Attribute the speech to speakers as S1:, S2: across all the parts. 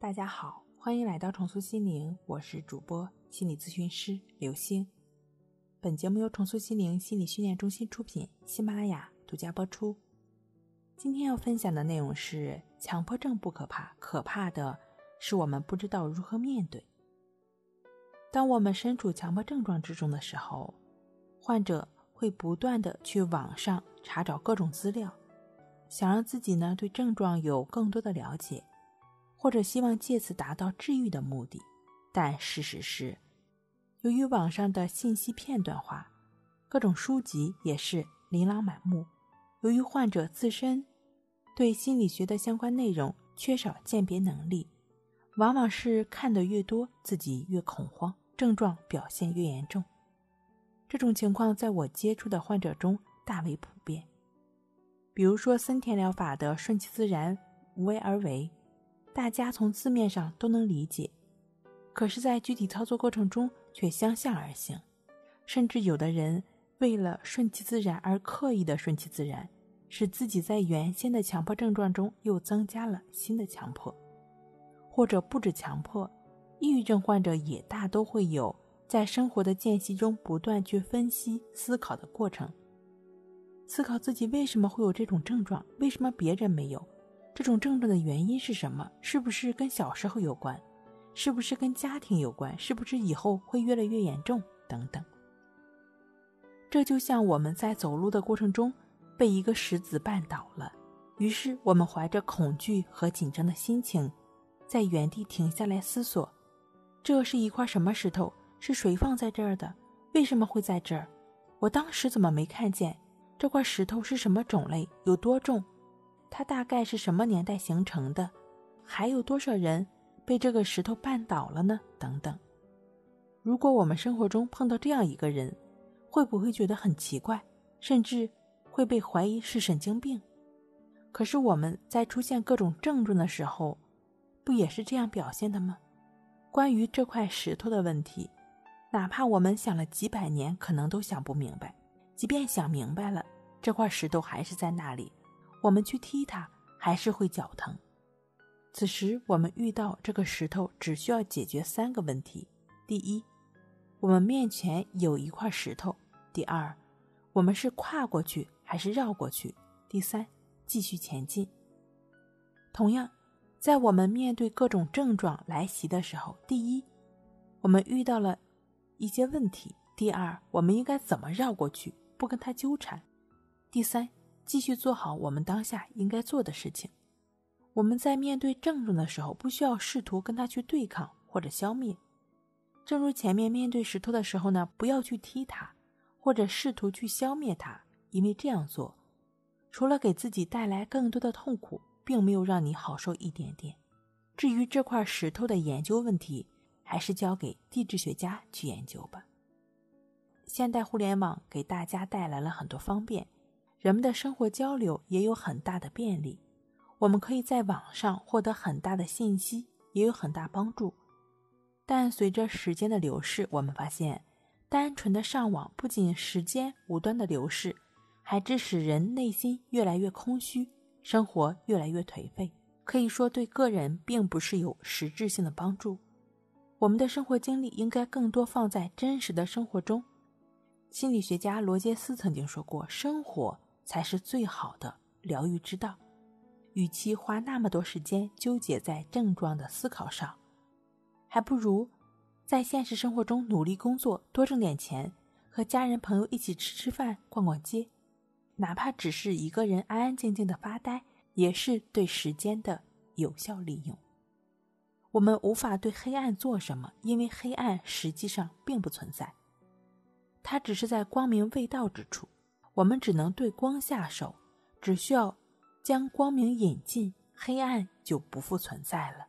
S1: 大家好，欢迎来到重塑心灵，我是主播心理咨询师刘星。本节目由重塑心灵心理训练中心出品，喜马拉雅独家播出。今天要分享的内容是：强迫症不可怕，可怕的是我们不知道如何面对。当我们身处强迫症状之中的时候，患者会不断的去网上查找各种资料，想让自己呢对症状有更多的了解。或者希望借此达到治愈的目的，但事实是，由于网上的信息片段化，各种书籍也是琳琅满目。由于患者自身对心理学的相关内容缺少鉴别能力，往往是看得越多，自己越恐慌，症状表现越严重。这种情况在我接触的患者中大为普遍。比如说森田疗法的“顺其自然，无为而为”。大家从字面上都能理解，可是，在具体操作过程中却相向而行，甚至有的人为了顺其自然而刻意的顺其自然，使自己在原先的强迫症状中又增加了新的强迫，或者不止强迫，抑郁症患者也大都会有在生活的间隙中不断去分析思考的过程，思考自己为什么会有这种症状，为什么别人没有。这种症状的原因是什么？是不是跟小时候有关？是不是跟家庭有关？是不是以后会越来越严重？等等。这就像我们在走路的过程中被一个石子绊倒了，于是我们怀着恐惧和紧张的心情，在原地停下来思索：这是一块什么石头？是谁放在这儿的？为什么会在这儿？我当时怎么没看见？这块石头是什么种类？有多重？它大概是什么年代形成的？还有多少人被这个石头绊倒了呢？等等。如果我们生活中碰到这样一个人，会不会觉得很奇怪，甚至会被怀疑是神经病？可是我们在出现各种症状的时候，不也是这样表现的吗？关于这块石头的问题，哪怕我们想了几百年，可能都想不明白。即便想明白了，这块石头还是在那里。我们去踢它，还是会脚疼。此时，我们遇到这个石头，只需要解决三个问题：第一，我们面前有一块石头；第二，我们是跨过去还是绕过去；第三，继续前进。同样，在我们面对各种症状来袭的时候，第一，我们遇到了一些问题；第二，我们应该怎么绕过去，不跟他纠缠；第三。继续做好我们当下应该做的事情。我们在面对症状的时候，不需要试图跟他去对抗或者消灭。正如前面面对石头的时候呢，不要去踢它，或者试图去消灭它，因为这样做，除了给自己带来更多的痛苦，并没有让你好受一点点。至于这块石头的研究问题，还是交给地质学家去研究吧。现代互联网给大家带来了很多方便。人们的生活交流也有很大的便利，我们可以在网上获得很大的信息，也有很大帮助。但随着时间的流逝，我们发现，单纯的上网不仅时间无端的流逝，还致使人内心越来越空虚，生活越来越颓废。可以说，对个人并不是有实质性的帮助。我们的生活经历应该更多放在真实的生活中。心理学家罗杰斯曾经说过：“生活。”才是最好的疗愈之道。与其花那么多时间纠结在症状的思考上，还不如在现实生活中努力工作，多挣点钱，和家人朋友一起吃吃饭、逛逛街，哪怕只是一个人安安静静的发呆，也是对时间的有效利用。我们无法对黑暗做什么，因为黑暗实际上并不存在，它只是在光明未到之处。我们只能对光下手，只需要将光明引进，黑暗就不复存在了。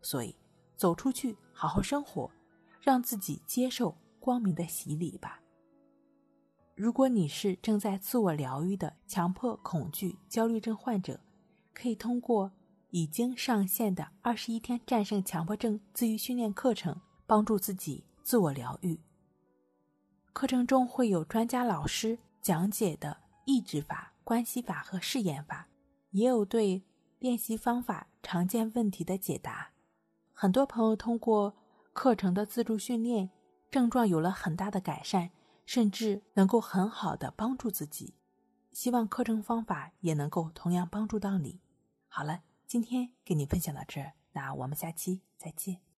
S1: 所以，走出去，好好生活，让自己接受光明的洗礼吧。如果你是正在自我疗愈的强迫恐惧焦虑症患者，可以通过已经上线的二十一天战胜强迫症自愈训练课程，帮助自己自我疗愈。课程中会有专家老师。讲解的抑制法、关系法和试验法，也有对练习方法、常见问题的解答。很多朋友通过课程的自助训练，症状有了很大的改善，甚至能够很好的帮助自己。希望课程方法也能够同样帮助到你。好了，今天给你分享到这儿，那我们下期再见。